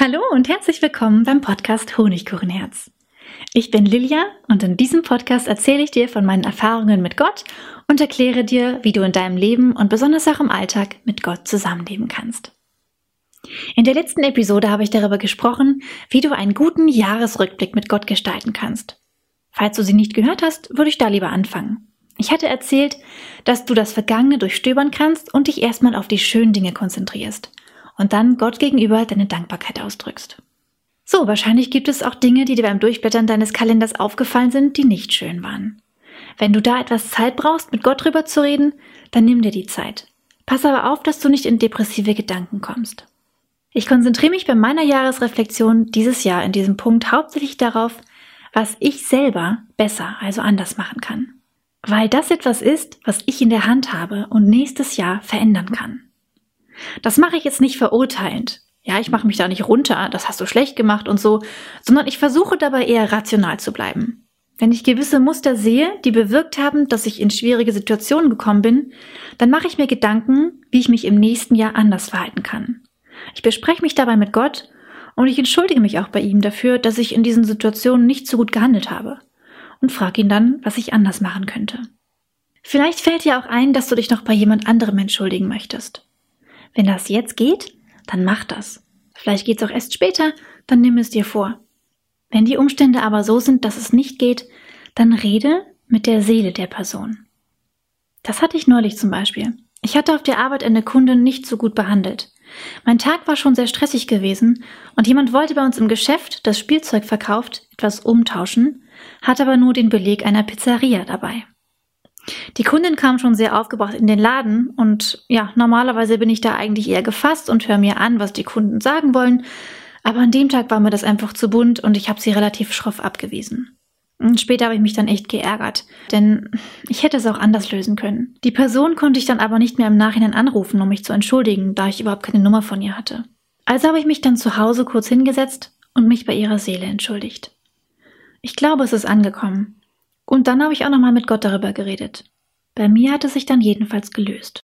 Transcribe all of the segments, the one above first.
Hallo und herzlich willkommen beim Podcast Honigkuchenherz. Ich bin Lilia und in diesem Podcast erzähle ich dir von meinen Erfahrungen mit Gott und erkläre dir, wie du in deinem Leben und besonders auch im Alltag mit Gott zusammenleben kannst. In der letzten Episode habe ich darüber gesprochen, wie du einen guten Jahresrückblick mit Gott gestalten kannst. Falls du sie nicht gehört hast, würde ich da lieber anfangen. Ich hatte erzählt, dass du das Vergangene durchstöbern kannst und dich erstmal auf die schönen Dinge konzentrierst und dann Gott gegenüber deine Dankbarkeit ausdrückst. So, wahrscheinlich gibt es auch Dinge, die dir beim Durchblättern deines Kalenders aufgefallen sind, die nicht schön waren. Wenn du da etwas Zeit brauchst, mit Gott drüber zu reden, dann nimm dir die Zeit. Pass aber auf, dass du nicht in depressive Gedanken kommst. Ich konzentriere mich bei meiner Jahresreflexion dieses Jahr in diesem Punkt hauptsächlich darauf, was ich selber besser, also anders machen kann. Weil das etwas ist, was ich in der Hand habe und nächstes Jahr verändern kann. Das mache ich jetzt nicht verurteilend. Ja, ich mache mich da nicht runter, das hast du schlecht gemacht und so, sondern ich versuche dabei eher rational zu bleiben. Wenn ich gewisse Muster sehe, die bewirkt haben, dass ich in schwierige Situationen gekommen bin, dann mache ich mir Gedanken, wie ich mich im nächsten Jahr anders verhalten kann. Ich bespreche mich dabei mit Gott und ich entschuldige mich auch bei ihm dafür, dass ich in diesen Situationen nicht so gut gehandelt habe und frage ihn dann, was ich anders machen könnte. Vielleicht fällt dir auch ein, dass du dich noch bei jemand anderem entschuldigen möchtest. Wenn das jetzt geht, dann mach das. Vielleicht geht's auch erst später, dann nimm es dir vor. Wenn die Umstände aber so sind, dass es nicht geht, dann rede mit der Seele der Person. Das hatte ich neulich zum Beispiel. Ich hatte auf der Arbeit eine Kundin nicht so gut behandelt. Mein Tag war schon sehr stressig gewesen und jemand wollte bei uns im Geschäft, das Spielzeug verkauft, etwas umtauschen, hat aber nur den Beleg einer Pizzeria dabei. Die Kundin kam schon sehr aufgebracht in den Laden und ja, normalerweise bin ich da eigentlich eher gefasst und höre mir an, was die Kunden sagen wollen, aber an dem Tag war mir das einfach zu bunt und ich habe sie relativ schroff abgewiesen. Und später habe ich mich dann echt geärgert, denn ich hätte es auch anders lösen können. Die Person konnte ich dann aber nicht mehr im Nachhinein anrufen, um mich zu entschuldigen, da ich überhaupt keine Nummer von ihr hatte. Also habe ich mich dann zu Hause kurz hingesetzt und mich bei ihrer Seele entschuldigt. Ich glaube, es ist angekommen. Und dann habe ich auch nochmal mit Gott darüber geredet. Bei mir hat es sich dann jedenfalls gelöst.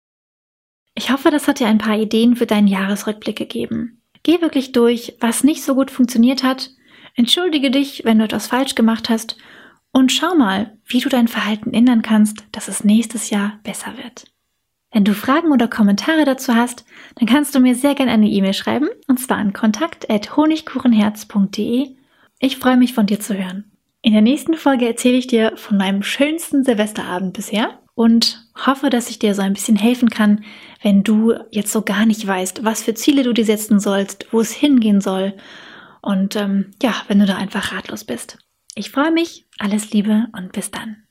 Ich hoffe, das hat dir ein paar Ideen für deinen Jahresrückblick gegeben. Geh wirklich durch, was nicht so gut funktioniert hat, entschuldige dich, wenn du etwas falsch gemacht hast und schau mal, wie du dein Verhalten ändern kannst, dass es nächstes Jahr besser wird. Wenn du Fragen oder Kommentare dazu hast, dann kannst du mir sehr gerne eine E-Mail schreiben, und zwar an kontakt.honigkuchenherz.de. Ich freue mich von dir zu hören. In der nächsten Folge erzähle ich dir von meinem schönsten Silvesterabend bisher und hoffe, dass ich dir so ein bisschen helfen kann, wenn du jetzt so gar nicht weißt, was für Ziele du dir setzen sollst, wo es hingehen soll und ähm, ja, wenn du da einfach ratlos bist. Ich freue mich, alles Liebe und bis dann.